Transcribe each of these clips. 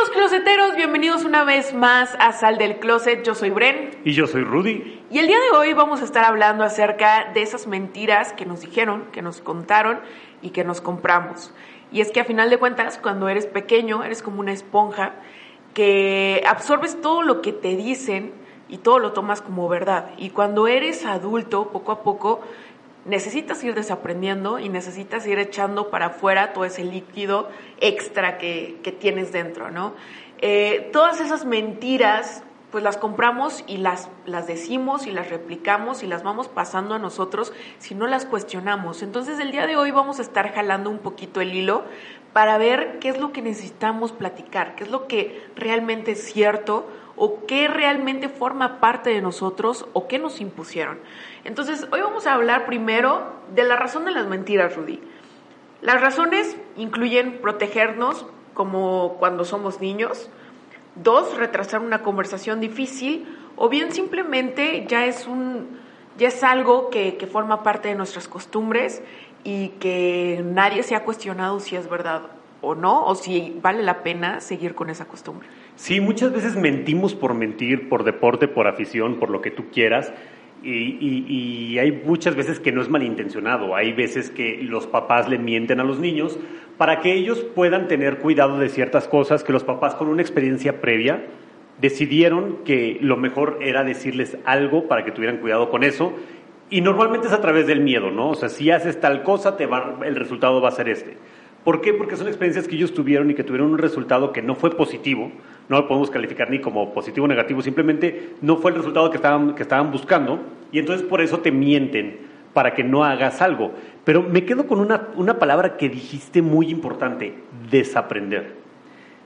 Bienvenidos closeteros, bienvenidos una vez más a Sal del Closet. Yo soy Bren. Y yo soy Rudy. Y el día de hoy vamos a estar hablando acerca de esas mentiras que nos dijeron, que nos contaron y que nos compramos. Y es que a final de cuentas, cuando eres pequeño, eres como una esponja que absorbes todo lo que te dicen y todo lo tomas como verdad. Y cuando eres adulto, poco a poco, necesitas ir desaprendiendo y necesitas ir echando para afuera todo ese líquido extra que, que tienes dentro, ¿no? Eh, todas esas mentiras, pues las compramos y las, las decimos y las replicamos y las vamos pasando a nosotros si no las cuestionamos. Entonces el día de hoy vamos a estar jalando un poquito el hilo para ver qué es lo que necesitamos platicar, qué es lo que realmente es cierto o qué realmente forma parte de nosotros o qué nos impusieron. Entonces, hoy vamos a hablar primero de la razón de las mentiras, Rudy. Las razones incluyen protegernos como cuando somos niños, dos, retrasar una conversación difícil o bien simplemente ya es un ya es algo que, que forma parte de nuestras costumbres y que nadie se ha cuestionado si es verdad o no, o si vale la pena seguir con esa costumbre. Sí, muchas veces mentimos por mentir, por deporte, por afición, por lo que tú quieras. Y, hay muchas veces que no es malintencionado, hay veces que los papás le mienten a los niños para que ellos puedan tener cuidado de ciertas cosas que los papás con una experiencia previa decidieron que lo mejor era decirles algo para que tuvieran cuidado con eso y normalmente es a través del miedo, ¿no? O sea, si haces tal cosa, el resultado va a ser este. ¿Por qué? Porque son experiencias que ellos tuvieron y que tuvieron un resultado que no fue positivo, no lo podemos calificar ni como positivo o negativo, simplemente no fue el resultado que estaban, que estaban buscando y entonces por eso te mienten para que no hagas algo. Pero me quedo con una, una palabra que dijiste muy importante, desaprender.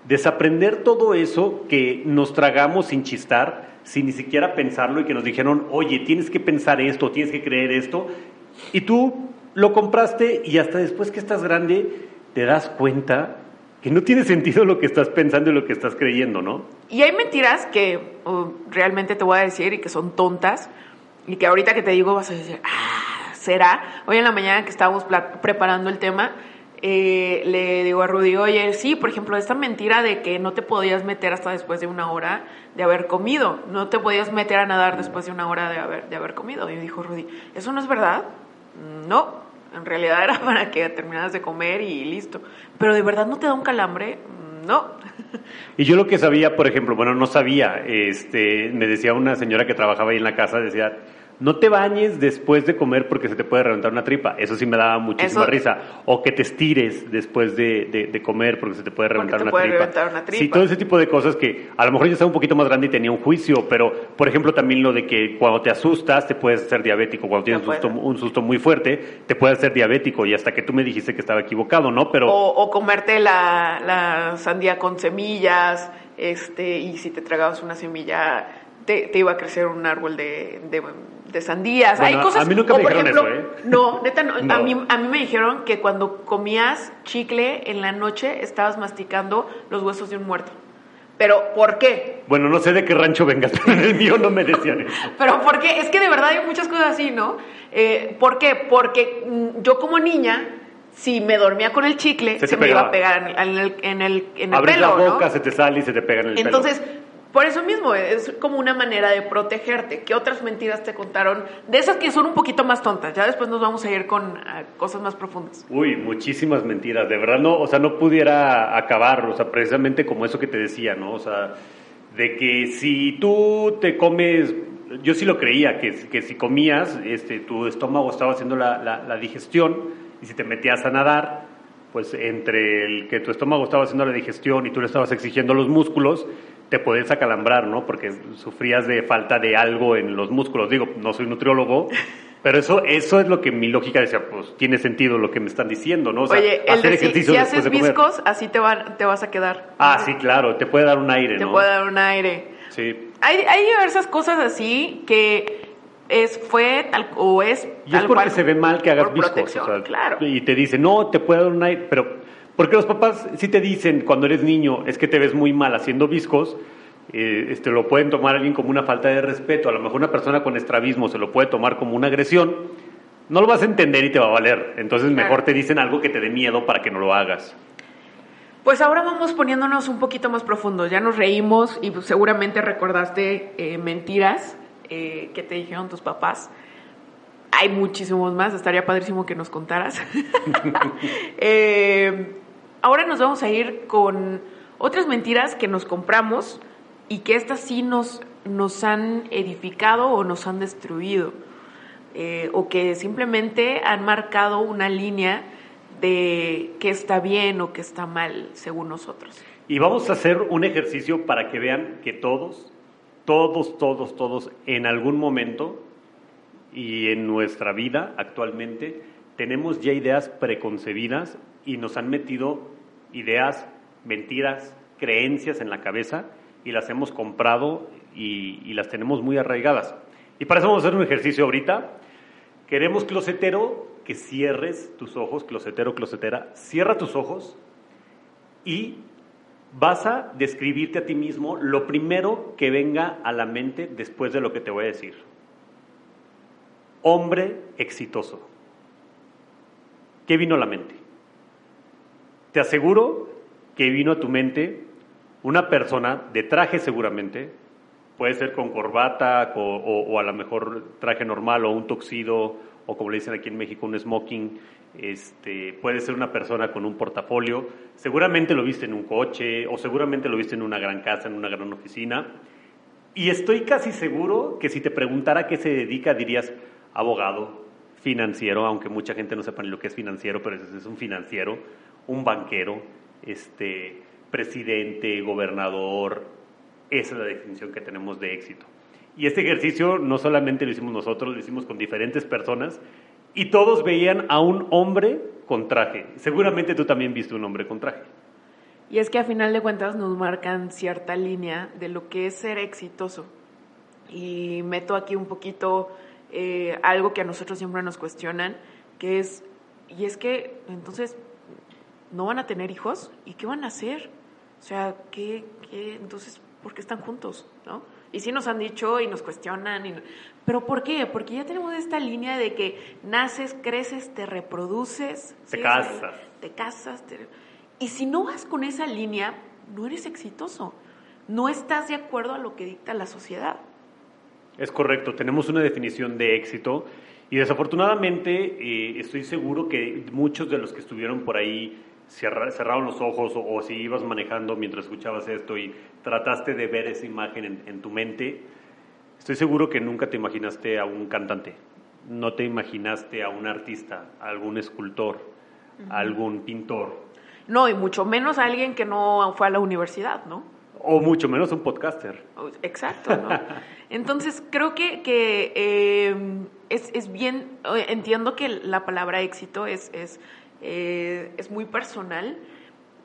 Desaprender todo eso que nos tragamos sin chistar, sin ni siquiera pensarlo y que nos dijeron, oye, tienes que pensar esto, tienes que creer esto, y tú lo compraste y hasta después que estás grande te das cuenta que no tiene sentido lo que estás pensando y lo que estás creyendo, ¿no? Y hay mentiras que realmente te voy a decir y que son tontas y que ahorita que te digo vas a decir, ah, será. Hoy en la mañana que estábamos preparando el tema, eh, le digo a Rudy, oye, sí, por ejemplo, esta mentira de que no te podías meter hasta después de una hora de haber comido, no te podías meter a nadar después de una hora de haber, de haber comido. Y dijo Rudy, ¿eso no es verdad? No, en realidad era para que terminaras de comer y listo. Pero de verdad no te da un calambre, no. Y yo lo que sabía, por ejemplo, bueno, no sabía, este, me decía una señora que trabajaba ahí en la casa, decía, no te bañes después de comer porque se te puede reventar una tripa. Eso sí me daba muchísima risa. O que te estires después de, de, comer porque se te puede reventar, una, tripa. Sí, todo ese tipo de cosas que a lo mejor yo estaba un poquito más grande y tenía un juicio, pero por ejemplo también lo de que cuando te asustas te puedes hacer diabético. Cuando tienes un susto, un susto, muy fuerte te puedes hacer diabético y hasta que tú me dijiste que estaba equivocado, ¿no? Pero... O, comerte la, la sandía con semillas este y si te tragabas una semilla te, te iba a crecer un árbol de de sandías. Hay cosas. A mí nunca me dijeron eso, ¿eh? No, neta, no. A, mí, a mí me dijeron que cuando comías chicle en la noche estabas masticando los huesos de un muerto. Pero, ¿por qué? Bueno, no sé de qué rancho vengas, pero en el mío no me decían eso. pero, ¿por qué? Es que de verdad hay muchas cosas así, ¿no? Eh, ¿Por qué? Porque mm, yo como niña si me dormía con el chicle, se, me iba a pegar en el, en el, en el, Abres la boca, se te sale y se te pega en el Entonces, por eso mismo, es como una manera de protegerte. ¿Qué otras mentiras te contaron? De esas que son un poquito más tontas. Ya después nos vamos a ir con cosas más profundas. Uy, muchísimas mentiras. De verdad, no, o sea, no pudiera acabar. O sea, precisamente como eso que te decía, ¿no? O sea, de que si tú te comes yo sí lo creía, que, que si comías, este, tu estómago estaba haciendo la, la, digestión y si te metías a nadar, pues entre el que tu estómago estaba haciendo la digestión y tú le estabas exigiendo los músculos, te podías acalambrar, ¿no? Porque sufrías de falta de algo en los músculos. Digo, no soy nutriólogo, pero eso, eso es lo que mi lógica decía, pues tiene sentido lo que me están diciendo, ¿no? O sea, Oye, hacer ejercicio si, haces viscos, así te, te vas a quedar. Ah, sí, claro, te puede dar un aire, ¿no? Te puede dar un aire. Sí. Hay, hay diversas cosas así que es fue tal o es y es porque se ve mal que hagas viscos claro. y te dicen no te puede dar un aire pero porque los papás sí te dicen cuando eres niño es que te ves muy mal haciendo viscos eh, este, lo pueden tomar alguien como una falta de respeto, a lo mejor una persona con estrabismo se lo puede tomar como una agresión, no lo vas a entender y te va a valer. Entonces mejor te dicen algo que te dé miedo para que no lo hagas. Pues ahora vamos poniéndonos un poquito más profundos. Ya nos reímos y seguramente recordaste eh, mentiras eh, que te dijeron tus papás. Hay muchísimos más, estaría padrísimo que nos contaras. ahora nos vamos a ir con otras mentiras que nos compramos y que estas sí nos, nos han edificado o nos han destruido, eh, o que simplemente han marcado una línea de qué está bien o qué está mal, según nosotros. Y vamos a hacer un ejercicio para que vean que todos, todos, todos, todos, en algún momento y en nuestra vida actualmente, tenemos ya ideas preconcebidas y nos han metido ideas, mentiras, creencias en la cabeza y las hemos comprado y, las tenemos muy arraigadas. Y para eso vamos a hacer un ejercicio ahorita. Queremos, closetero, que cierres tus ojos, closetero, closetera, cierra tus ojos y vas a describirte a ti mismo lo primero que venga a la mente después de lo que te voy a decir. Hombre exitoso. ¿Qué vino a la mente? Te aseguro que vino a tu mente una persona de traje seguramente, puede ser con corbata o, a lo mejor traje normal o un toxido o como le dicen aquí en México un smoking, este, puede ser una persona con un portafolio, seguramente lo viste en un coche o seguramente lo viste en una gran casa, en una gran oficina. Y estoy casi seguro que si te preguntara qué se dedica dirías abogado, financiero, aunque mucha gente no sepa ni lo que es financiero, pero es un financiero, un banquero, este, presidente, gobernador. Esa es la definición que tenemos de éxito. Y este ejercicio no solamente lo hicimos nosotros, lo hicimos con diferentes personas y todos veían a un hombre con traje. Seguramente tú también viste un hombre con traje. Y es que a final de cuentas nos marcan cierta línea de lo que es ser exitoso. Y meto aquí un poquito eh, algo que a nosotros siempre nos cuestionan, que es, y es que entonces no van a tener hijos y qué van a hacer. O sea, ¿qué, qué, entonces, ¿por qué están juntos? ¿No? Y sí nos han dicho y nos cuestionan. Y, ¿Pero por qué? Porque ya tenemos esta línea de que naces, creces, te reproduces. Te casas. Te casas. Y si no vas con esa línea, no eres exitoso. No estás de acuerdo a lo que dicta la sociedad. Es correcto. Tenemos una definición de éxito. Y desafortunadamente eh, estoy seguro que muchos de los que estuvieron por ahí cerraron los ojos o, si ibas manejando mientras escuchabas esto y trataste de ver esa imagen en, tu mente, estoy seguro que nunca te imaginaste a un cantante, no te imaginaste a un artista, a algún escultor, a algún pintor. No, y mucho menos a alguien que no fue a la universidad, ¿no? O mucho menos un podcaster. Exacto, ¿no? Entonces, creo que, que eh, es, es, bien, eh, entiendo que la palabra éxito es, es eh, es muy personal,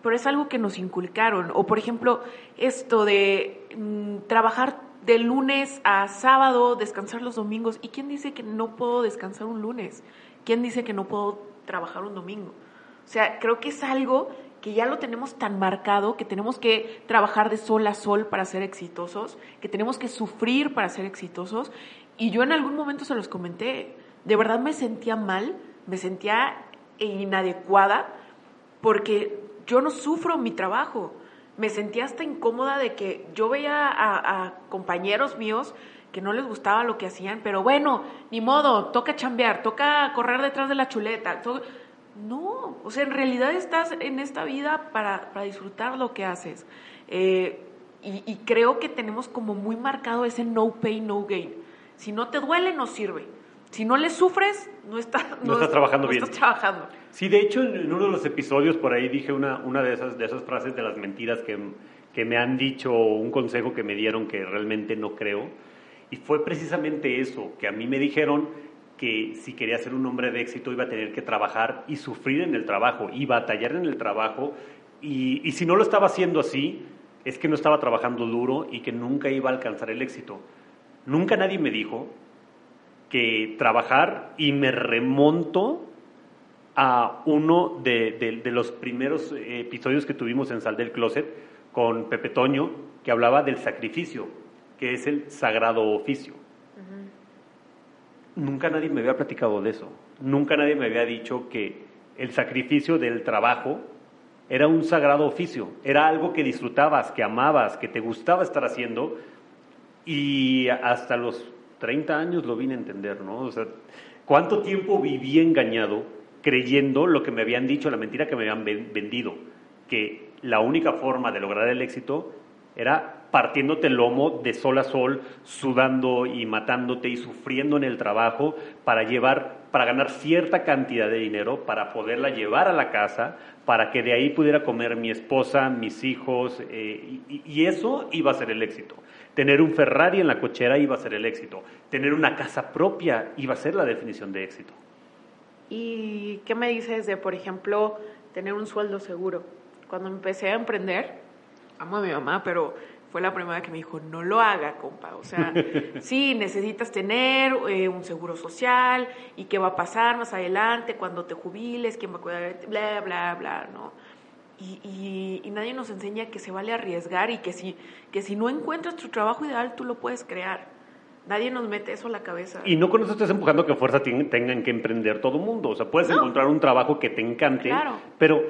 pero es algo que nos inculcaron. O por ejemplo, esto de mm, trabajar de lunes a sábado, descansar los domingos. ¿Y quién dice que no puedo descansar un lunes? ¿Quién dice que no puedo trabajar un domingo? O sea, creo que es algo que ya lo tenemos tan marcado, que tenemos que trabajar de sol a sol para ser exitosos, que tenemos que sufrir para ser exitosos. Y yo en algún momento se los comenté, de verdad me sentía mal, me sentía inadecuada porque yo no sufro mi trabajo. Me sentía hasta incómoda de que yo veía a, compañeros míos que no les gustaba lo que hacían, pero bueno, ni modo, toca chambear, toca correr detrás de la chuleta. No, o sea, en realidad estás en esta vida para, disfrutar lo que haces. Eh, y, y, creo que tenemos como muy marcado ese no pay, no gain. Si no te duele, no sirve. Si no le sufres, no, está, no, estás trabajando bien. Estás trabajando. Sí, de hecho, en uno de los episodios por ahí dije una, una de, esas, de esas frases de las mentiras que, que me han dicho, un consejo que me dieron que realmente no creo. Y fue precisamente eso, que a mí me dijeron que si quería ser un hombre de éxito iba a tener que trabajar y sufrir en el trabajo y batallar en el trabajo. Y, y si no lo estaba haciendo así, es que no estaba trabajando duro y que nunca iba a alcanzar el éxito. Nunca nadie me dijo que trabajar y me remonto a uno de, los primeros episodios que tuvimos en Sal del Closet con Pepe Toño, que hablaba del sacrificio, que es el sagrado oficio. Nunca nadie me había platicado de eso. Nunca nadie me había dicho que el sacrificio del trabajo era un sagrado oficio, era algo que disfrutabas, que amabas, que te gustaba estar haciendo y hasta los 30 años lo vine a entender, ¿no? O sea, ¿cuánto tiempo viví engañado creyendo lo que me habían dicho, la mentira que me habían vendido? Que la única forma de lograr el éxito era partiéndote el lomo de sol a sol, sudando y matándote y sufriendo en el trabajo para llevar, para ganar cierta cantidad de dinero, para poderla llevar a la casa, para que de ahí pudiera comer mi esposa, mis hijos, eh, y, eso iba a ser el éxito. Tener un Ferrari en la cochera iba a ser el éxito. Tener una casa propia iba a ser la definición de éxito. ¿Y qué me dices de, por ejemplo, tener un sueldo seguro? Cuando empecé a emprender, amo a mi mamá, pero fue la primera que me dijo, no lo haga, compa. O sea, sí, necesitas tener eh, un seguro social y qué va a pasar más adelante cuando te jubiles, quién va a cuidar bla, bla, bla, ¿no? Y, y, nadie nos enseña que se vale arriesgar y que si, que si no encuentras tu trabajo ideal, tú lo puedes crear. Nadie nos mete eso a la cabeza. Y no con eso estás empujando que fuerza tengan que emprender todo el mundo. O sea, puedes encontrar un trabajo que te encante, pero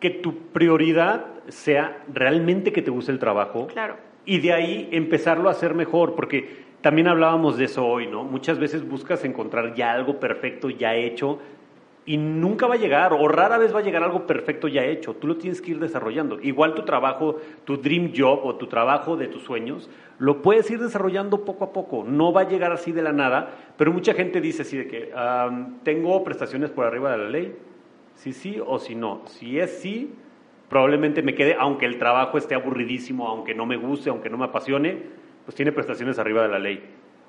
que tu prioridad sea realmente que te guste el trabajo. Claro. Y de ahí empezarlo a hacer mejor, porque también hablábamos de eso hoy, ¿no? Muchas veces buscas encontrar ya algo perfecto, ya hecho, y nunca va a llegar, o rara vez va a llegar algo perfecto ya hecho. Tú lo tienes que ir desarrollando. Igual tu trabajo, tu dream job o tu trabajo de tus sueños, lo puedes ir desarrollando poco a poco. No va a llegar así de la nada, pero mucha gente dice así de que tengo prestaciones por arriba de la ley, si sí o si no. Si es sí, probablemente me quede, aunque el trabajo esté aburridísimo, aunque no me guste, aunque no me apasione, pues tiene prestaciones arriba de la ley.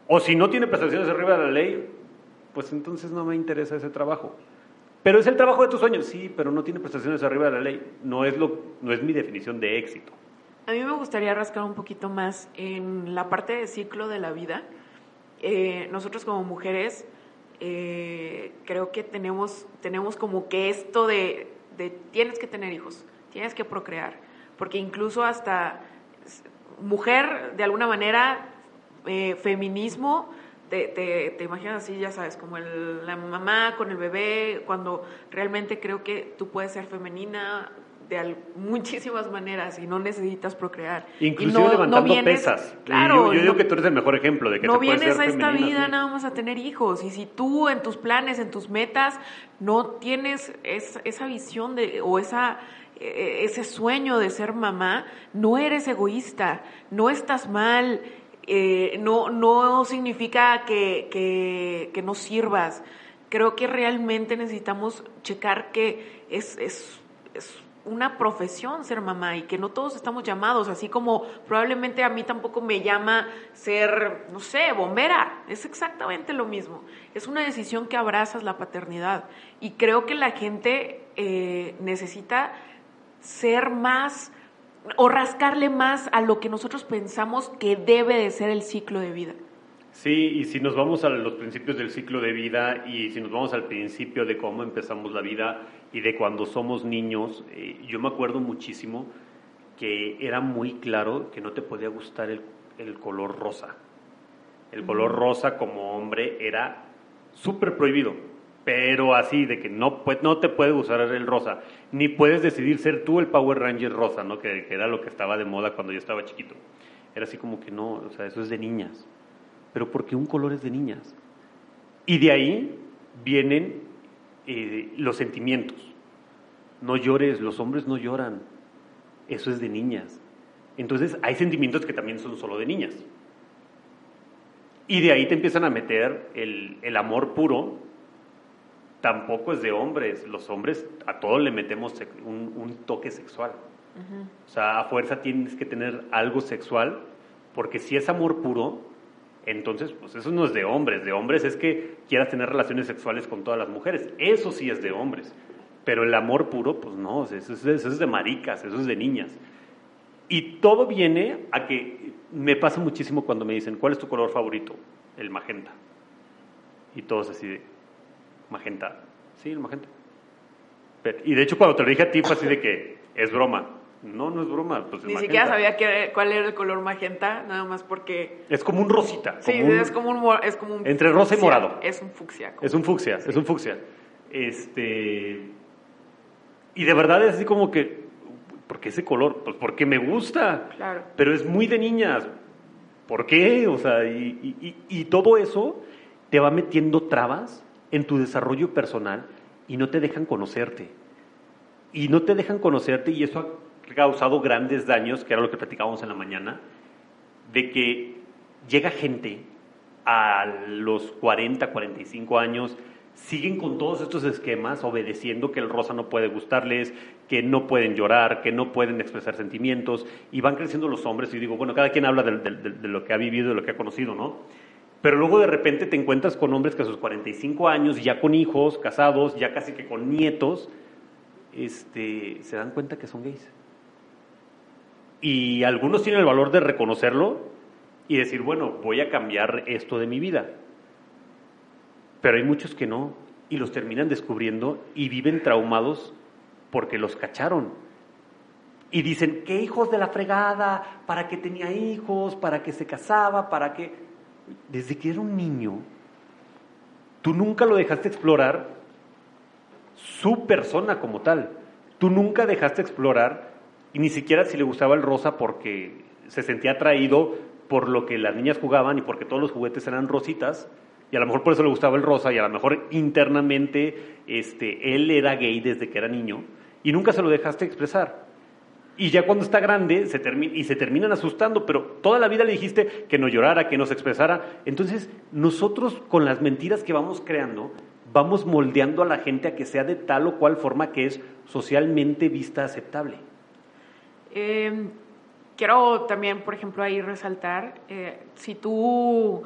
O si no tiene prestaciones arriba de la ley, pues entonces no me interesa ese trabajo. Pero es el trabajo de tus sueños, sí, pero no tiene prestaciones arriba de la ley. No es, lo, no es mi definición de éxito. A mí me gustaría rascar un poquito más en la parte de ciclo de la vida. Eh, nosotros como mujeres eh, creo que tenemos, tenemos como que esto de, tienes que tener hijos, tienes que procrear, porque incluso hasta mujer, de alguna manera, eh, feminismo, te, te, imaginas así, ya sabes, como la mamá con el bebé, cuando realmente creo que tú puedes ser femenina, de muchísimas maneras y no necesitas procrear. Inclusive levantando pesas. Claro. yo, digo que tú eres el mejor ejemplo de que no vienes a esta vida nada más a tener hijos y si tú en tus planes, en tus metas no tienes esa visión de o esa e, ese sueño de ser mamá, no eres egoísta, no estás mal, eh, no, no significa que, que, no sirvas. Creo que realmente necesitamos checar que es, es, es una profesión ser mamá y que no todos estamos llamados, así como probablemente a mí tampoco me llama ser, no sé, bombera, es exactamente lo mismo. Es una decisión que abrazas la paternidad y creo que la gente eh, necesita ser más o rascarle más a lo que nosotros pensamos que debe de ser el ciclo de vida. Sí, y si nos vamos a los principios del ciclo de vida y si nos vamos al principio de cómo empezamos la vida y de cuando somos niños, eh, yo me acuerdo muchísimo que era muy claro que no te podía gustar el, color rosa. El color rosa como hombre era súper prohibido, pero así de que no, pues, no te puede gustar el rosa, ni puedes decidir ser tú el Power Ranger rosa, ¿no? que, era lo que estaba de moda cuando yo estaba chiquito. Era así como que no, o sea, eso es de niñas pero porque un color es de niñas. Y de ahí vienen eh, los sentimientos. No llores, los hombres no lloran. Eso es de niñas. Entonces hay sentimientos que también son solo de niñas. Y de ahí te empiezan a meter el, el amor puro, tampoco es de hombres. Los hombres a todos le metemos un, un toque sexual. O sea, a fuerza tienes que tener algo sexual, porque si es amor puro, entonces pues eso no es de hombres. De hombres es que quieras tener relaciones sexuales con todas las mujeres. Eso sí es de hombres. Pero el amor puro, pues no, eso es, eso es de maricas, eso es de niñas. Y todo viene a que me pasa muchísimo cuando me dicen, ¿cuál es tu color favorito? El magenta. Y todos así de, magenta. Sí, el magenta. y de hecho cuando te lo dije a ti fue así de que es broma. No, no es broma. Pues Ni siquiera sabía cuál era el color magenta, nada más porque... Es como un rosita. sí, es, como un, es como un... Entre rosa y morado. Es un fucsia. Es un fucsia, es un fucsia. Este... Y de verdad es así como que... ¿Por qué ese color? Pues porque me gusta. Claro. Pero es muy de niñas. ¿Por qué? O sea, y, y, y todo eso te va metiendo trabas en tu desarrollo personal y no te dejan conocerte. Y no te dejan conocerte y eso ha causado grandes daños, que era lo que platicábamos en la mañana, de que llega gente a los 40, 45 años, siguen con todos estos esquemas, obedeciendo que el rosa no puede gustarles, que no pueden llorar, que no pueden expresar sentimientos, y van creciendo los hombres, y digo, bueno, cada quien habla de, lo que ha vivido, de lo que ha conocido, ¿no? Pero luego de repente te encuentras con hombres que a sus 45 años, ya con hijos, casados, ya casi que con nietos, este, se dan cuenta que son gays. Y algunos tienen el valor de reconocerlo y decir, bueno, voy a cambiar esto de mi vida. Pero hay muchos que no y los terminan descubriendo y viven traumados porque los cacharon. Y dicen, ¿qué hijos de la fregada? ¿Para qué tenía hijos? ¿Para qué se casaba? ¿Para qué? Desde que era un niño, tú nunca lo dejaste explorar su persona como tal. Tú nunca dejaste explorar, y ni siquiera si le gustaba el rosa porque se sentía atraído por lo que las niñas jugaban y porque todos los juguetes eran rositas, y a lo mejor por eso le gustaba el rosa, y a lo mejor internamente este, él era gay desde que era niño, y nunca se lo dejaste expresar. Y ya cuando está grande se y se terminan asustando, pero toda la vida le dijiste que no llorara, que no se expresara. Entonces, nosotros con las mentiras que vamos creando, vamos moldeando a la gente a que sea de tal o cual forma que es socialmente vista aceptable. Em, quiero también, por ejemplo, ahí resaltar, eh, si tú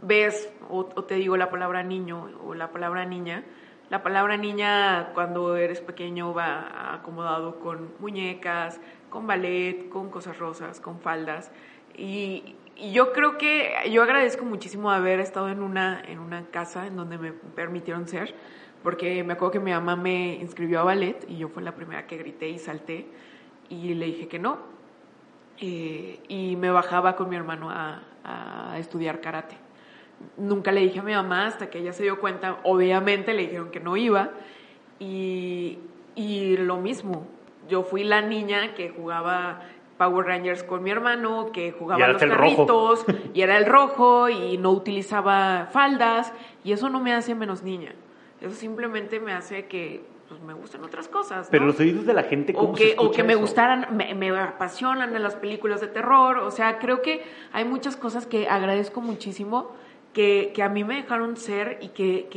ves o, te digo la palabra niño o la palabra niña, la palabra niña cuando eres pequeño va acomodado con muñecas, con ballet, con cosas rosas, con faldas. Y, yo creo que yo agradezco muchísimo haber estado en una, en una casa en donde me permitieron ser, porque me acuerdo que mi mamá me inscribió a ballet y yo fue la primera que grité y salté y le dije que no. Eh, y me bajaba con mi hermano a estudiar karate nunca le dije a mi mamá hasta que ella se dio cuenta, obviamente le dijeron que no iba. Y, y lo mismo, yo fui la niña que jugaba Power Rangers con mi hermano, que jugaba los carritos, y era el rojo, y no utilizaba faldas, y eso no me hace menos niña. Eso simplemente me hace que pues, me gustan otras cosas. Pero los oídos de la gente, ¿cómo o que, o que me gustaran, me, me, apasionan las películas de terror. O sea, creo que hay muchas cosas que agradezco muchísimo que, a mí me dejaron ser y que,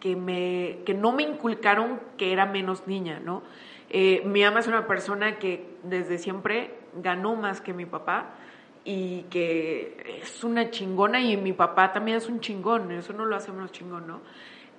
que, me, que no me inculcaron que era menos niña, ¿no? Eh, mi ama es una persona que desde siempre ganó más que mi papá y que es una chingona y mi papá también es un chingón, eso no lo hace menos chingón, ¿no?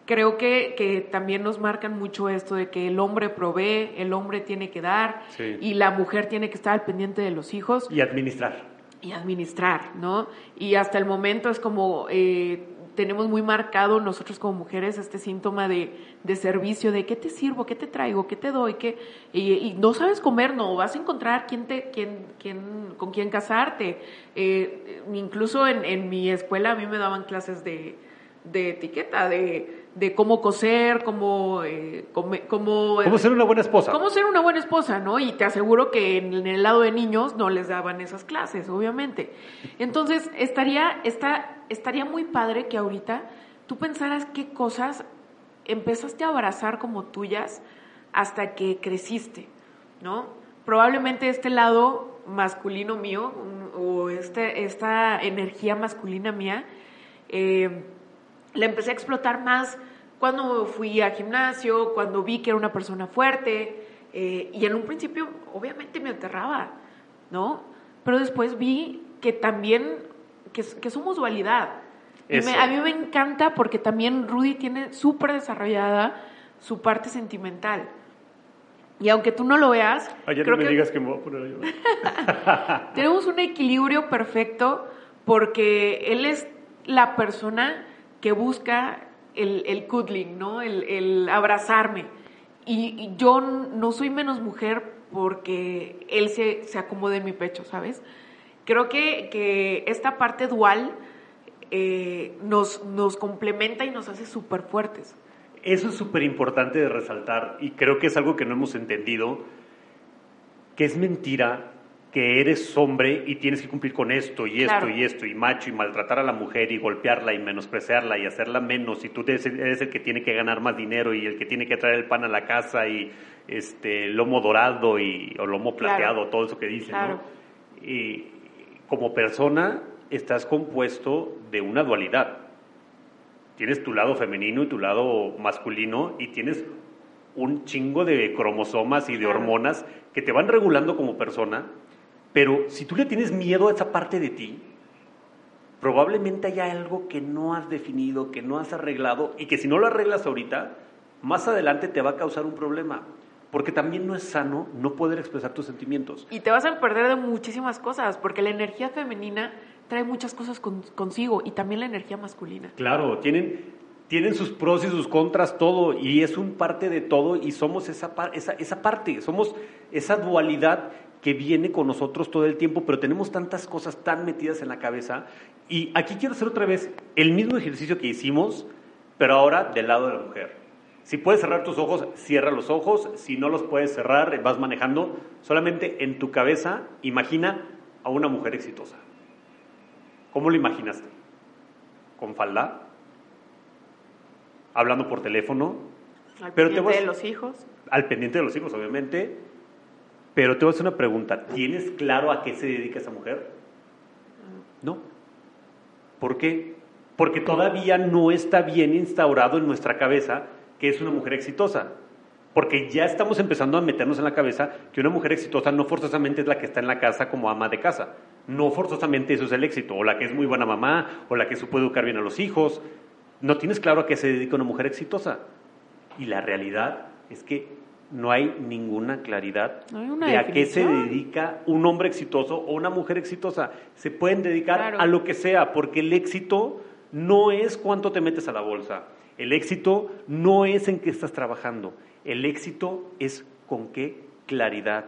Creo que, que también nos marcan mucho esto de que el hombre provee, el hombre tiene que dar y la mujer tiene que estar al pendiente de los hijos. Y administrar y administrar, ¿no? Y hasta el momento es como eh, tenemos muy marcado nosotros como mujeres este síntoma de, de, servicio, de qué te sirvo, qué te traigo, qué te doy, qué, y, no sabes comer, no, vas a encontrar quién te, quién, quién, con quién casarte. Eh, incluso en, en mi escuela a mí me daban clases de, de etiqueta, de, de cómo coser, cómo, eh, cómo, cómo, ser una buena esposa. Cómo ser una buena esposa, ¿no? Y te aseguro que en, el lado de niños no les daban esas clases, obviamente. Entonces, estaría, está, estaría muy padre que ahorita tú pensaras qué cosas empezaste a abrazar como tuyas hasta que creciste, ¿no? Probablemente este lado masculino mío, o este, esta energía masculina mía, eh, la empecé a explotar más cuando fui a gimnasio, cuando vi que era una persona fuerte, eh, y en un principio obviamente me aterraba, ¿no? Pero después vi que también, que, que somos dualidad. Y me- a mí me encanta porque también Rudy tiene súper desarrollada su parte sentimental. Y aunque tú no lo veas, Ayer creo no me que digas que me voy a poner a llorar. tenemos un equilibrio perfecto porque él es la persona que busca el, el cuddling, ¿no? El, el abrazarme. Y, yo no soy menos mujer porque él se, se acomode en mi pecho, ¿sabes? Creo que, que esta parte dual eh, nos, nos complementa y nos hace súper fuertes. Eso es súper importante de resaltar y creo que es algo que no hemos entendido, que es mentira que eres hombre y tienes que cumplir con esto y esto Claro. y esto y macho y maltratar a la mujer y golpearla y menospreciarla y hacerla menos y tú eres el, eres el que tiene que ganar más dinero y el que tiene que traer el pan a la casa y este lomo dorado y o lomo Claro. plateado, todo eso que dicen, Claro. ¿no? Y como persona estás compuesto de una dualidad tienes tu lado femenino y tu lado masculino y tienes un chingo de cromosomas y de hormonas que te van regulando como persona, pero si tú le tienes miedo a esa parte de ti, probablemente haya algo que no has definido, que no has arreglado y que si no lo arreglas ahorita, más adelante te va a causar un problema, porque también no es sano no poder expresar tus sentimientos. Y te vas a perder de muchísimas cosas, porque la energía femenina trae muchas cosas con- consigo y también la energía masculina. Claro, tienen, tienen sus pros y sus contras todo y es un parte de todo y somos esa, esa, esa parte, somos esa dualidad que viene con nosotros todo el tiempo, pero tenemos tantas cosas tan metidas en la cabeza y aquí quiero hacer otra vez el mismo ejercicio que hicimos, pero ahora del lado de la mujer. Si puedes cerrar tus ojos, cierra los ojos, si no los puedes cerrar, vas manejando, solamente en tu cabeza imagina a una mujer exitosa. ¿Cómo lo imaginaste? ¿Con falda? ¿Hablando por teléfono? Al Pero te pendiente a- de los hijos. Al pendiente de los hijos, obviamente. Pero te voy a hacer una pregunta. ¿Tienes claro a qué se dedica esa mujer? No. ¿Por qué? Porque todavía no está bien instaurado en nuestra cabeza que es una mujer exitosa. Porque ya estamos empezando a meternos en la cabeza que una mujer exitosa no forzosamente es la que está en la casa como ama de casa. No forzosamente eso es el éxito. O la que es muy buena mamá, o la que supo educar bien a los hijos. No tienes claro a qué se dedica una mujer exitosa. Y la realidad es que no hay ninguna claridad No hay de a qué se dedica un hombre exitoso o una mujer exitosa. Se pueden dedicar Claro. a lo que sea, porque el éxito no es cuánto te metes a la bolsa. El éxito no es en qué estás trabajando. El éxito es con qué claridad,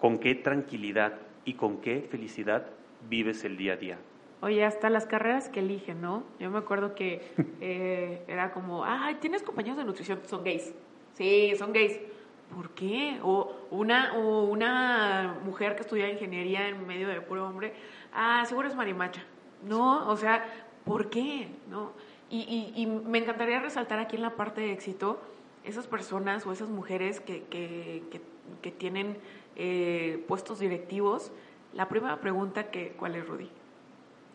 con qué tranquilidad y con qué felicidad vives el día a día. Oye, hasta las carreras que eligen, ¿no? Yo me acuerdo que eh, era como, ay, ¿tienes compañeros de nutrición? Son gays. Sí, son gays. ¿Por qué? O una, o una mujer que estudia ingeniería en medio de puro hombre, ah, seguro es marimacha. No, o sea, ¿por qué? ¿No? Y, y, y me encantaría resaltar aquí en la parte de éxito esas personas o esas mujeres que, que, que, que tienen eh, puestos directivos. La primera pregunta, que, ¿cuál es, Rudy?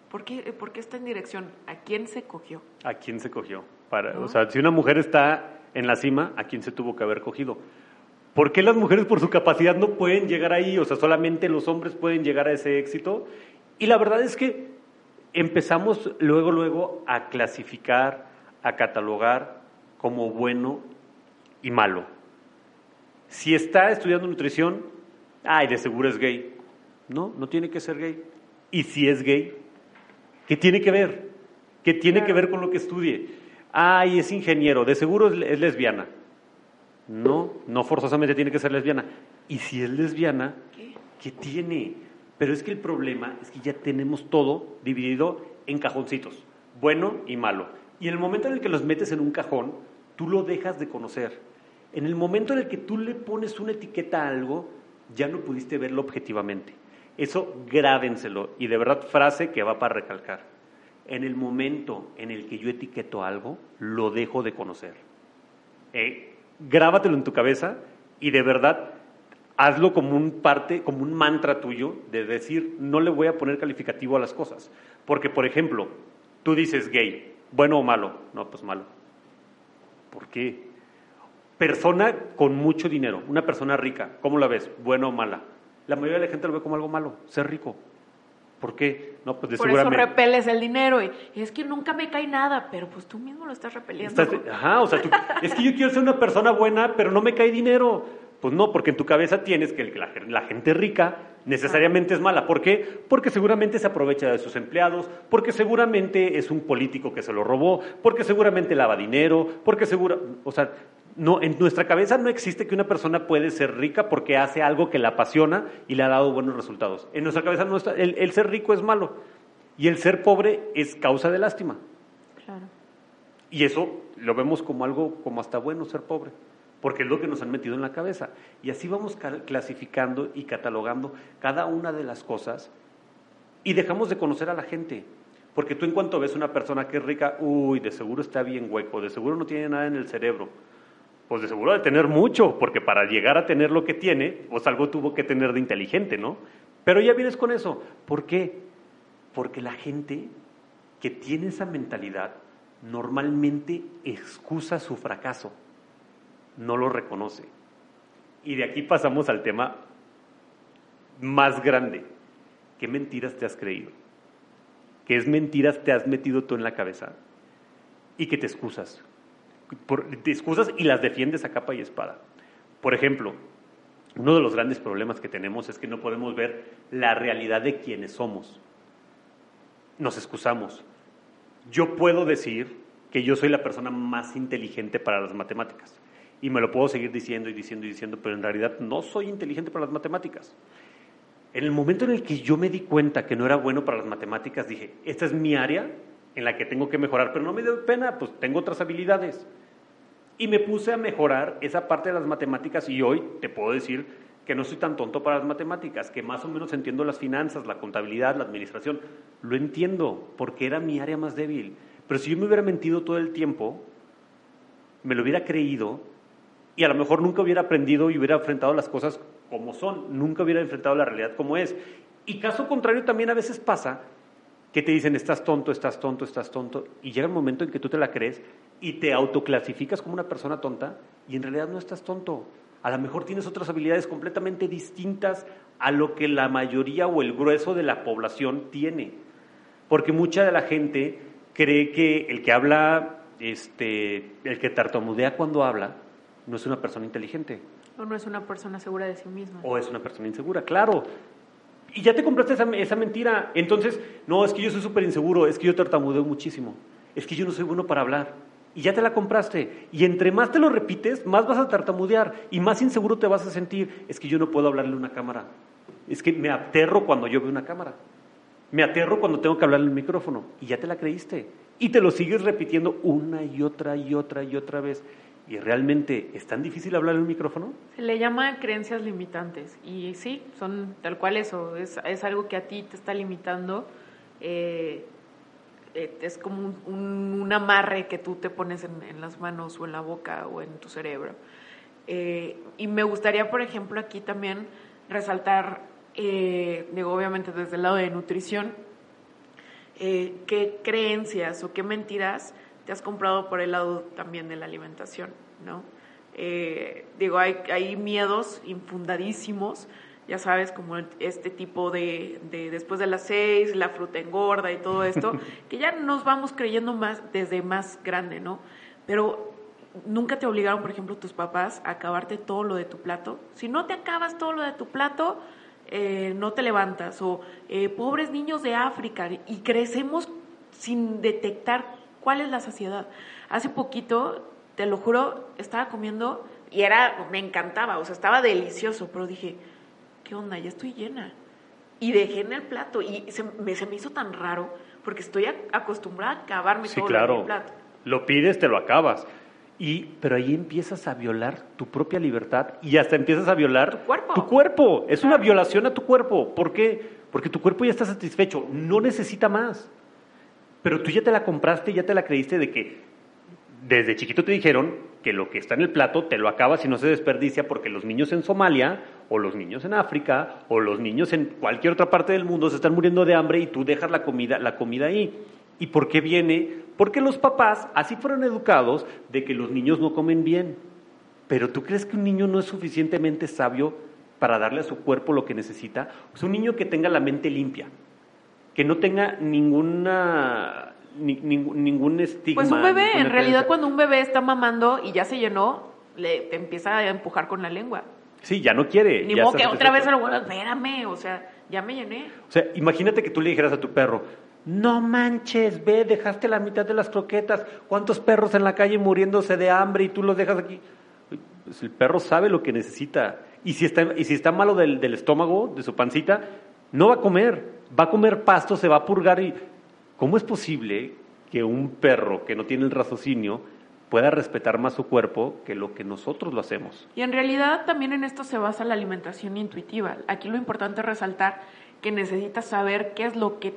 ¿Por qué, ¿Por qué está en dirección? ¿A quién se cogió? ¿A quién se cogió? Para, ¿No? O sea, si una mujer está en la cima, ¿a quién se tuvo que haber cogido? ¿Por qué las mujeres por su capacidad no pueden llegar ahí? O sea, solamente los hombres pueden llegar a ese éxito. Y la verdad es que empezamos luego, luego a clasificar, a catalogar como bueno y malo. Si está estudiando nutrición, ay, de seguro es gay. No, no tiene que ser gay. Y si es gay, ¿qué tiene que ver? ¿Qué tiene que ver con lo que estudie? Ay, es ingeniero, de seguro es, es lesbiana. No, no forzosamente tiene que ser lesbiana. Y si es lesbiana, ¿Qué? ¿qué tiene? Pero es que el problema es que ya tenemos todo dividido en cajoncitos, bueno y malo. Y en el momento en el que los metes en un cajón, tú lo dejas de conocer. En el momento en el que tú le pones una etiqueta a algo, ya no pudiste verlo objetivamente. Eso grábenselo y de verdad frase que va para recalcar. En el momento en el que yo etiqueto algo, lo dejo de conocer. Eh, grábatelo en tu cabeza y de verdad hazlo como un parte, como un mantra tuyo de decir, no le voy a poner calificativo a las cosas. Porque, por ejemplo, tú dices gay, bueno o malo. No, pues malo. ¿Por qué? Persona con mucho dinero, una persona rica, ¿cómo la ves? ¿Buena o mala? La mayoría de la gente lo ve como algo malo, ser rico. ¿Por qué? No, pues de Por eso repeles el dinero y, es que nunca me cae nada, pero pues tú mismo lo estás repeliendo. ajá, o sea, es que yo quiero ser una persona buena, pero no me cae dinero. Pues no, porque en tu cabeza tienes que la, la gente rica necesariamente es mala. ¿Por qué? Porque seguramente se aprovecha de sus empleados, porque seguramente es un político que se lo robó, porque seguramente lava dinero, porque seguro, o sea, no, en nuestra cabeza no existe que una persona puede ser rica porque hace algo que la apasiona y le ha dado buenos resultados. En nuestra cabeza no está, el, ser rico es malo y el ser pobre es causa de lástima. Claro. Y eso lo vemos como algo como hasta bueno ser pobre, porque es lo que nos han metido en la cabeza. Y así vamos clasificando y catalogando cada una de las cosas y dejamos de conocer a la gente. Porque tú en cuanto ves una persona que es rica, uy, de seguro está bien hueco, de seguro no tiene nada en el cerebro pues de seguro de tener mucho, porque para llegar a tener lo que tiene, pues algo tuvo que tener de inteligente, ¿no? Pero ya vienes con eso. ¿Por qué? Porque la gente que tiene esa mentalidad normalmente excusa su fracaso, no lo reconoce. Y de aquí pasamos al tema más grande. ¿Qué mentiras te has creído? ¿Qué es mentiras te has metido tú en la cabeza? Y que te excusas por excusas y las defiendes a capa y espada. Por ejemplo, uno de los grandes problemas que tenemos es que no podemos ver la realidad de quienes somos. Nos excusamos. Yo puedo decir que yo soy la persona más inteligente para las matemáticas. Y me lo puedo seguir diciendo y diciendo y diciendo, pero en realidad no soy inteligente para las matemáticas. En el momento en el que yo me di cuenta que no era bueno para las matemáticas, dije, esta es mi área en la que tengo que mejorar, pero no me dio pena, pues tengo otras habilidades. Y me puse a mejorar esa parte de las matemáticas y hoy te puedo decir que no soy tan tonto para las matemáticas, que más o menos entiendo las finanzas, la contabilidad, la administración. Lo entiendo porque era mi área más débil. Pero si yo me hubiera mentido todo el tiempo, me lo hubiera creído y a lo mejor nunca hubiera aprendido y hubiera enfrentado las cosas como son, nunca hubiera enfrentado la realidad como es. Y caso contrario también a veces pasa que te dicen, estás tonto, estás tonto, estás tonto, y llega el momento en que tú te la crees y te autoclasificas como una persona tonta y en realidad no estás tonto. A lo mejor tienes otras habilidades completamente distintas a lo que la mayoría o el grueso de la población tiene. Porque mucha de la gente cree que el que habla, este, el que tartamudea cuando habla, no es una persona inteligente. O no es una persona segura de sí misma. O es una persona insegura, claro. Y ya te compraste esa, esa mentira. Entonces, no, es que yo soy súper inseguro, es que yo tartamudeo muchísimo, es que yo no soy bueno para hablar. Y ya te la compraste. Y entre más te lo repites, más vas a tartamudear y más inseguro te vas a sentir. Es que yo no puedo hablarle a una cámara. Es que me aterro cuando yo veo una cámara. Me aterro cuando tengo que hablarle al micrófono. Y ya te la creíste. Y te lo sigues repitiendo una y otra y otra y otra vez. ¿Y realmente es tan difícil hablar en un micrófono? Se le llama creencias limitantes y sí, son tal cual eso, es, es algo que a ti te está limitando, eh, eh, es como un, amarre que tú te pones en, las manos o en la boca o en tu cerebro. Eh, y me gustaría, por ejemplo, aquí también resaltar, digo, obviamente desde el lado de nutrición, qué creencias o qué mentiras te has comprado por el lado también de la alimentación, ¿no? Eh, digo, hay, hay miedos infundadísimos, ya sabes, como este tipo de, de, después de las seis, la fruta engorda y todo esto, que ya nos vamos creyendo más desde más grande, ¿no? Pero nunca te obligaron, por ejemplo, tus papás a acabarte todo lo de tu plato. Si no te acabas todo lo de tu plato, eh, no te levantas. O eh, pobres niños de África y crecemos sin detectar ¿Cuál es la saciedad? Hace poquito, te lo juro, estaba comiendo y era, me encantaba, o sea, estaba delicioso, pero dije, ¿qué onda? Ya estoy llena. Y dejé en el plato y se me, se me hizo tan raro porque estoy acostumbrada a acabarme todo claro. el plato. Lo pides, te lo acabas. Y, pero ahí empiezas a violar tu propia libertad y hasta empiezas a violar tu cuerpo. Tu cuerpo. Es una violación a tu cuerpo. ¿Por qué? Porque tu cuerpo ya está satisfecho, no necesita más. Pero tú ya te la compraste, ya te la creíste de que desde chiquito te dijeron que lo que está en el plato te lo acabas y no se desperdicia porque los niños en Somalia o los niños en África o los niños en cualquier otra parte del mundo se están muriendo de hambre y tú dejas la comida, la comida ahí. ¿Y por qué viene? Porque los papás así fueron educados de que los niños no comen bien. Pero ¿tú crees que un niño no es suficientemente sabio para darle a su cuerpo lo que necesita? Es un niño que tenga la mente limpia, que no tenga ninguna ningún estigma. Pues un bebé, en realidad cuando un bebé está mamando y ya se llenó, le te empieza a empujar con la lengua. Sí, ya no quiere. Ni modo que otra vez se lo vuelva, espérame, o sea, ya me llené. O sea, imagínate que tú le dijeras a tu perro, no manches, ve, dejaste la mitad de las croquetas. ¿Cuántos perros en la calle muriéndose de hambre y tú los dejas aquí? Pues el perro sabe lo que necesita. Y si está, y si está malo del, del estómago, de su pancita, no va a comer. Va a comer pasto, se va a purgar y ¿Cómo es posible que un perro que no tiene el raciocinio pueda respetar más su cuerpo que lo que nosotros lo hacemos? Y en realidad también en esto se basa la alimentación intuitiva. Aquí lo importante es resaltar que necesitas saber qué es lo que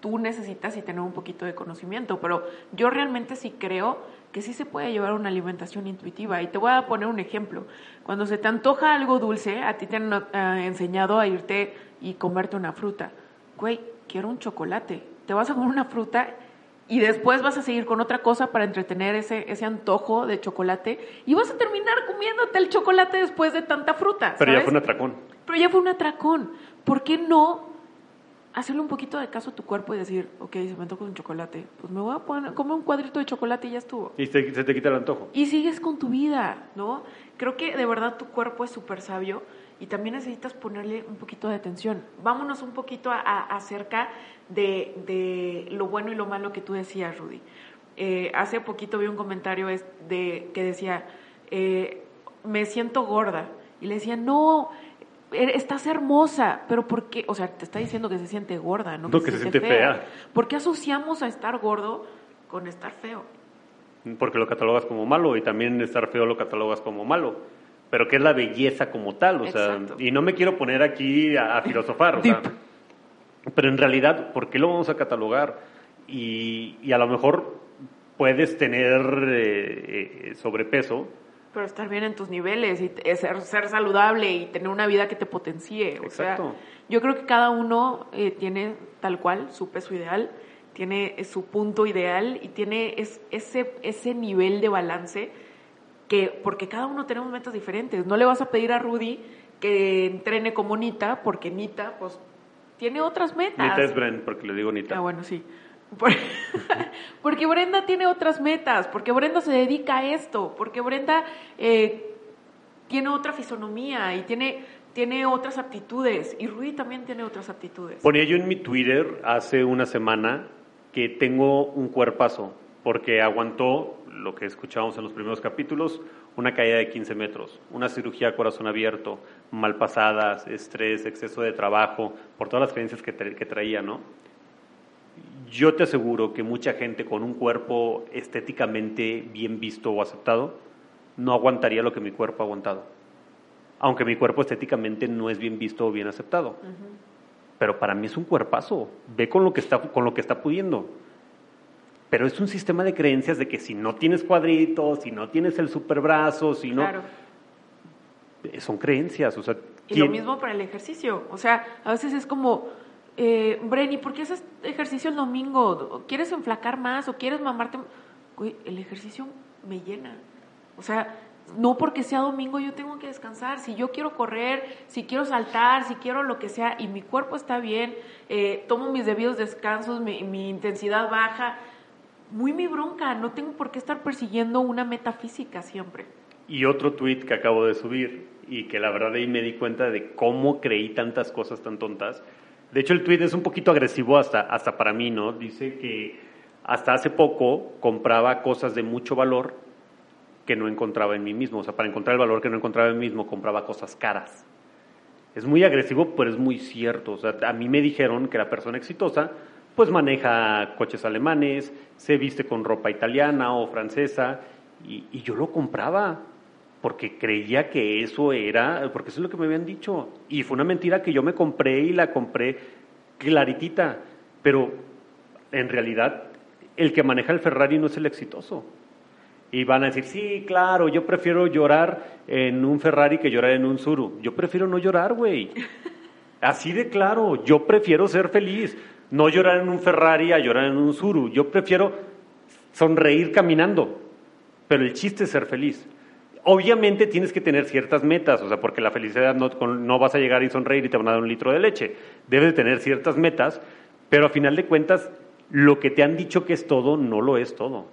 tú necesitas y tener un poquito de conocimiento, pero yo realmente sí creo que sí se puede llevar una alimentación intuitiva. Y te voy a poner un ejemplo. Cuando se te antoja algo dulce, a ti te han eh, enseñado a irte y comerte una fruta. Güey, quiero un chocolate te vas a comer una fruta y después vas a seguir con otra cosa para entretener ese, ese antojo de chocolate y vas a terminar comiéndote el chocolate después de tanta fruta. Pero ya fue un atracón. Pero ya fue un atracón. ¿Por qué no hacerle un poquito de caso a tu cuerpo y decir, ok, se me antoja un chocolate, pues me voy a poner, comer un cuadrito de chocolate y ya estuvo. Y se, se te quita el antojo. Y sigues con tu vida, ¿no? Creo que de verdad tu cuerpo es súper sabio y también necesitas ponerle un poquito de atención. Vámonos un poquito a, acerca de, de, lo bueno y lo malo que tú decías, Rudy. Eh, hace poquito vi un comentario de, que decía, eh, me siento gorda. Y le decía, no, er, estás hermosa, pero ¿por qué? O sea, te está diciendo que se siente gorda, no, que, se, siente fea. fea. ¿Por qué asociamos a estar gordo con estar feo? Porque lo catalogas como malo y también estar feo lo catalogas como malo pero que es la belleza como tal, o sea, y no me quiero poner aquí a, filosofar, o sea, pero en realidad, ¿por qué lo vamos a catalogar? Y, y a lo mejor puedes tener eh, eh, sobrepeso. Pero estar bien en tus niveles y ser, ser saludable y tener una vida que te potencie. O Exacto. sea, yo creo que cada uno eh, tiene tal cual su peso ideal, tiene su punto ideal y tiene ese, ese nivel de balance porque cada uno tenemos metas diferentes. No le vas a pedir a Rudy que entrene como Nita, porque Nita, pues, tiene otras metas. Nita es Bren, porque le digo Nita. Ah, bueno, sí. porque Brenda tiene otras metas, porque Brenda se dedica a esto, porque Brenda eh, tiene otra fisonomía y tiene, tiene otras aptitudes, y Rudy también tiene otras aptitudes. Ponía yo en mi Twitter hace una semana que tengo un cuerpazo, porque aguantó lo que escuchábamos en los primeros capítulos, una caída de 15 metros, una cirugía a corazón abierto, malpasadas, estrés, exceso de trabajo, por todas las creencias que, que traía, ¿no? Yo te aseguro que mucha gente con un cuerpo estéticamente bien visto o aceptado no aguantaría lo que mi cuerpo ha aguantado. Aunque mi cuerpo estéticamente no es bien visto o bien aceptado. Pero para mí es un cuerpazo. Ve con lo que está, con lo que está pudiendo pero es un sistema de creencias de que si no tienes cuadritos, si no tienes el superbrazo, si no... Claro. Son creencias, o sea... Y lo mismo para el ejercicio, o sea, a veces es como, eh, Brenny, ¿por qué haces ejercicio el domingo? ¿Quieres enflacar más o quieres mamarte? el ejercicio me llena, o sea, no porque sea domingo yo tengo que descansar. Si yo quiero correr, si quiero saltar, si quiero lo que sea y mi cuerpo está bien, eh, tomo mis debidos descansos, mi, mi, intensidad baja, muy mi bronca, no tengo por qué estar persiguiendo una metafísica siempre. Y otro tweet que acabo de subir y que la verdad ahí me di cuenta de cómo creí tantas cosas tan tontas. De hecho el tweet es un poquito agresivo hasta, hasta para mí, ¿no? Dice que hasta hace poco compraba cosas de mucho valor que no encontraba en mí mismo. O sea, para encontrar el valor que no encontraba en mí mismo, compraba cosas caras. Es muy agresivo, pero es muy cierto. O sea, a mí me dijeron que la persona exitosa pues maneja coches alemanes, se viste con ropa italiana o francesa, y, yo lo compraba porque creía que eso era, porque eso es lo que me habían dicho, y fue una mentira que yo me compré y la compré claritita, pero en realidad el que maneja el Ferrari no es el exitoso. Y van a decir, sí, claro, yo prefiero llorar en un Ferrari que llorar en un Suru. Yo prefiero no llorar, güey. Así de claro, yo prefiero ser feliz. No llorar en un Ferrari a llorar en un Suru. Yo prefiero sonreír caminando. Pero el chiste es ser feliz. Obviamente tienes que tener ciertas metas, o sea, porque la felicidad no, no vas a llegar y sonreír y te van a dar un litro de leche. Debes de tener ciertas metas, pero a final de cuentas, lo que te han dicho que es todo, no lo es todo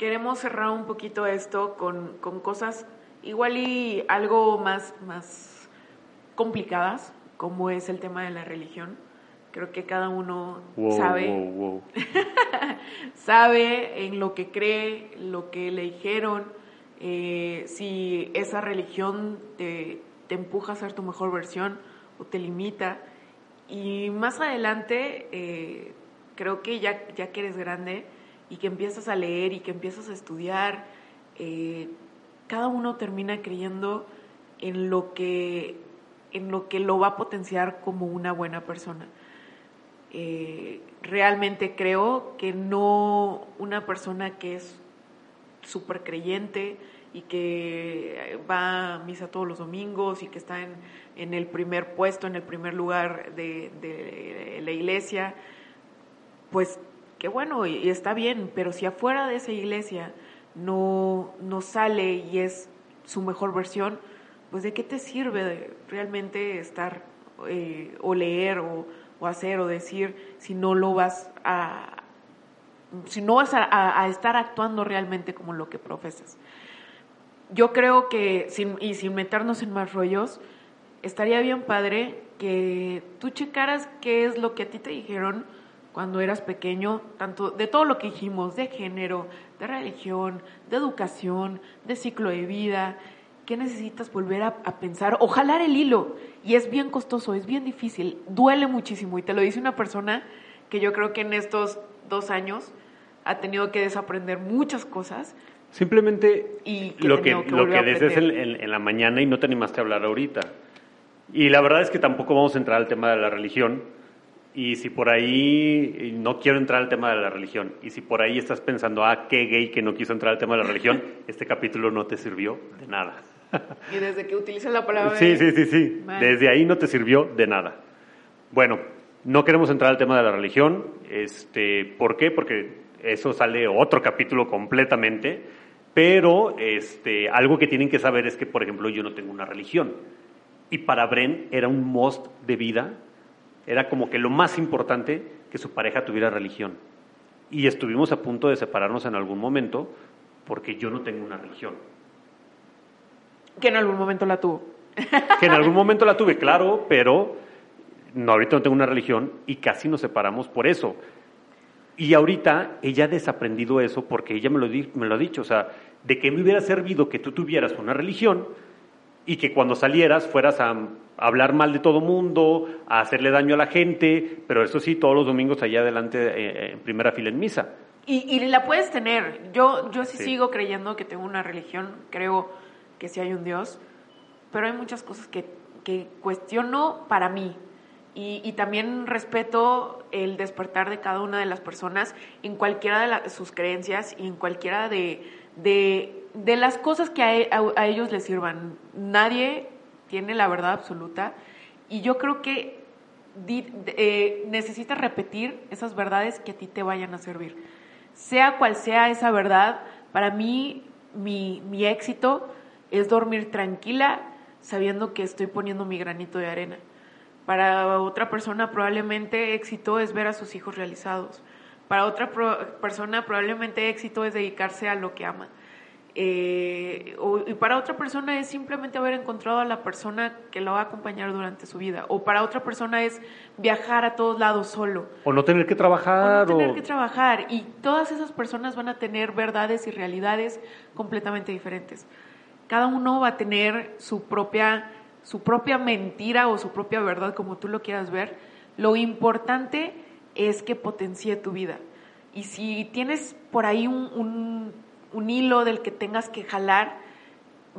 queremos cerrar un poquito esto con, con cosas igual y algo más, más complicadas, como es el tema de la religión. Creo que cada uno sabe, sabe en lo que cree, lo que le dijeron, eh, si esa religión te, te, empuja a ser tu mejor versión o te limita. Y más adelante, eh, creo que ya, ya que eres grande, y que empiezas a leer y que empiezas a estudiar, eh, cada uno termina creyendo en lo que en lo que lo va a potenciar como una buena persona. Eh, realmente creo que no una persona que es súper creyente y que va a misa todos los domingos y que está en, en el primer puesto, en el primer lugar de, la iglesia, pues que bueno, y está bien, pero si afuera de esa iglesia no, no sale y es su mejor versión, pues de qué te sirve realmente estar eh, o leer o, hacer o decir si no lo vas a si no vas a, estar actuando realmente como lo que profesas. Yo creo que, y sin meternos en más rollos, estaría bien padre que tú checaras qué es lo que a ti te dijeron cuando eras pequeño, tanto de todo lo que dijimos, de género, de religión, de educación, de ciclo de vida, ¿qué necesitas volver a, pensar o jalar el hilo? Y es bien costoso, es bien difícil, duele muchísimo y te lo dice una persona que yo creo que en estos dos años ha tenido que desaprender muchas cosas. Simplemente y lo que, lo que dices en, en la mañana y no te animaste a hablar ahorita. Y la verdad es que tampoco vamos a entrar al tema de la religión, y si por ahí, no quiero entrar al tema de la religión, y si por ahí estás pensando, ah, qué gay que no quiso entrar al tema de la religión, este capítulo no te sirvió de nada. Y desde que utilizas la palabra... Sí, sí, sí, sí. Desde ahí no te sirvió de nada. Bueno, no queremos entrar al tema de la religión. Este, ¿Por qué? Porque eso sale otro capítulo completamente. Pero este, algo que tienen que saber es que, por ejemplo, yo no tengo una religión. Y para Bren era un must de vida era como que lo más importante que su pareja tuviera religión. Y estuvimos a punto de separarnos en algún momento porque yo no tengo una religión. Que en algún momento la tuvo. que en algún momento la tuve, claro, pero no, ahorita no tengo una religión y casi nos separamos por eso. Y ahorita ella ha desaprendido eso porque ella me lo, me lo ha dicho, o sea, de que me hubiera servido que tú tuvieras una religión y que cuando salieras fueras a hablar mal de todo mundo, a hacerle daño a la gente, pero eso sí, todos los domingos allá adelante eh, en primera fila en misa. Y, la puedes tener. Yo, yo sí, sigo creyendo que tengo una religión, creo que sí hay un Dios, pero hay muchas cosas que, que cuestiono para mí. Y, y, también respeto el despertar de cada una de las personas en cualquiera de sus creencias y en cualquiera de, de, de las cosas que a, ellos les sirvan. Nadie tiene la verdad absoluta y yo creo que eh, necesitas repetir esas verdades que a ti te vayan a servir. Sea cual sea esa verdad, para mí mi, mi éxito es dormir tranquila sabiendo que estoy poniendo mi granito de arena. Para otra persona probablemente éxito es ver a sus hijos realizados. Para otra persona probablemente éxito es dedicarse a lo que ama. Eh, y para otra persona es simplemente haber encontrado a la persona que lo va a acompañar durante su vida. O para otra persona es viajar a todos lados solo. O no tener que trabajar. O no tener que trabajar. Y todas esas personas van a tener verdades y realidades completamente diferentes. Cada uno va a tener su propia, su propia mentira o su propia verdad, como tú lo quieras ver. Lo importante es que potencie tu vida. Y si tienes por ahí un, un, hilo del que tengas que jalar,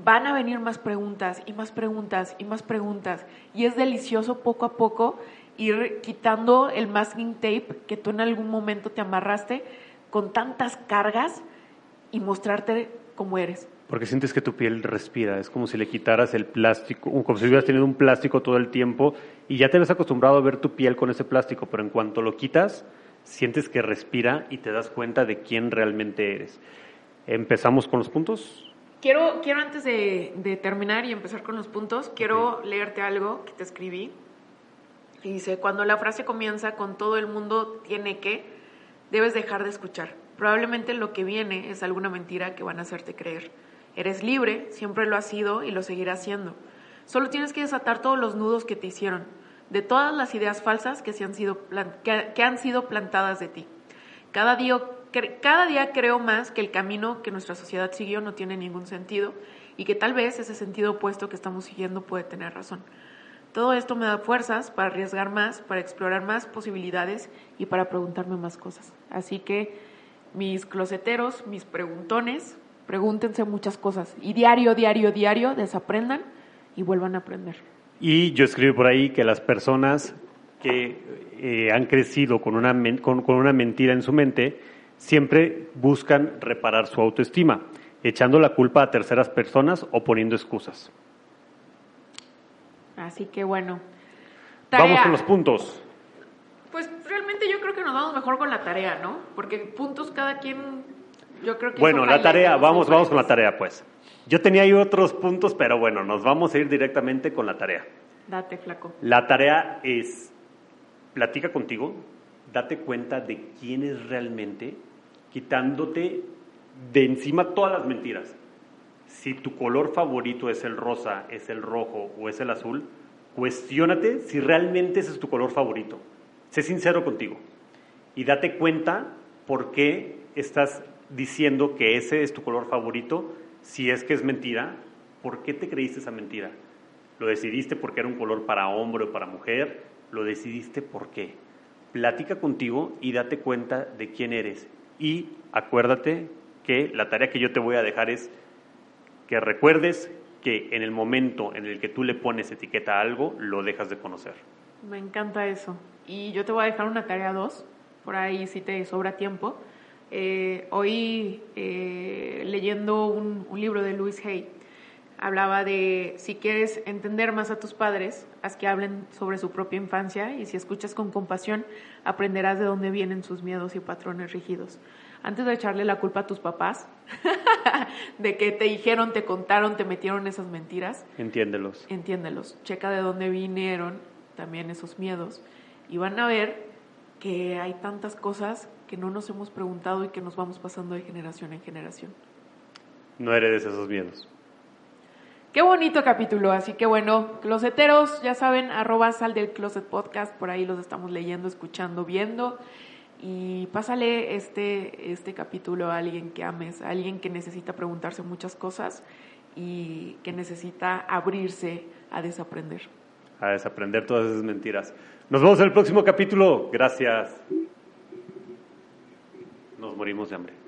van a venir más preguntas y más preguntas y más preguntas. Y es delicioso poco a poco ir quitando el masking tape que tú en algún momento te amarraste con tantas cargas y mostrarte como eres. Porque sientes que tu piel respira, es como si le quitaras el plástico, como si hubieras tenido un plástico todo el tiempo y ya te ves acostumbrado a ver tu piel con ese plástico, pero en cuanto lo quitas, sientes que respira y te das cuenta de quién realmente eres. ¿Empezamos con los puntos? Quiero, quiero antes de, de terminar y empezar con los puntos, quiero leerte algo que te escribí. Y dice, cuando la frase comienza con todo el mundo tiene que, debes dejar de escuchar. Probablemente lo que viene es alguna mentira que van a hacerte creer. Eres libre, siempre lo has sido y lo seguirás siendo. Solo tienes que desatar todos los nudos que te hicieron, de todas las ideas falsas que, se han, sido que, han sido plantadas de ti. Cada día, cada día creo más que el camino que nuestra sociedad siguió no tiene ningún sentido y que tal vez ese sentido opuesto que estamos siguiendo puede tener razón. Todo esto me da fuerzas para arriesgar más, para explorar más posibilidades y para preguntarme más cosas. Así que mis closeteros, mis preguntones, pregúntense muchas cosas y diario, diario, diario desaprendan y vuelvan a aprender. Y yo escribo por ahí que las personas que eh, han crecido con una, con, con una mentira en su mente siempre buscan reparar su autoestima, echando la culpa a terceras personas o poniendo excusas. Así que bueno. Vamos con los puntos. Pues realmente yo creo que nos vamos mejor con la tarea, ¿no? Porque puntos cada quien, yo creo que... Bueno, la tarea, vamos, vamos con la tarea pues. Yo tenía ahí otros puntos, pero bueno, nos vamos a ir directamente con la tarea. Date, flaco. La tarea es, platica contigo, date cuenta de quién es realmente, quitándote de encima todas las mentiras si tu color favorito es el rosa, es el rojo o es el azul, cuestiónate si realmente ese es tu color favorito. Sé sincero contigo y date cuenta por qué estás diciendo que ese es tu color favorito, si es que es mentira, ¿por qué te creíste esa mentira? ¿Lo decidiste porque era un color para hombre o para mujer? ¿Lo decidiste por qué? Platica contigo y date cuenta de quién eres. Y acuérdate que la tarea que yo te voy a dejar es que recuerdes que en el momento en el que tú le pones etiqueta a algo, lo dejas de conocer. Me encanta eso. Y yo te voy a dejar una tarea dos, por ahí si te sobra tiempo. Eh, hoy eh, leyendo un, un, libro de Louis Hay, hablaba de si quieres entender más a tus padres, haz que hablen sobre su propia infancia y si escuchas con compasión, aprenderás de dónde vienen sus miedos y patrones rígidos antes de echarle la culpa a tus papás de que te dijeron, te contaron, te metieron esas mentiras. Entiéndelos. Entiéndelos. Checa de dónde vinieron también esos miedos y van a ver que hay tantas cosas que no nos hemos preguntado y que nos vamos pasando de generación en generación. No heredes esos miedos. Qué bonito capítulo, así que bueno, closeteros, ya saben, arroba sal del closet podcast, por ahí los estamos leyendo, escuchando, viendo y pásale este, este capítulo a alguien que ames, a alguien que necesita preguntarse muchas cosas y que necesita abrirse a desaprender. A desaprender todas esas mentiras. Nos vemos en el próximo capítulo. Gracias. Nos morimos de hambre.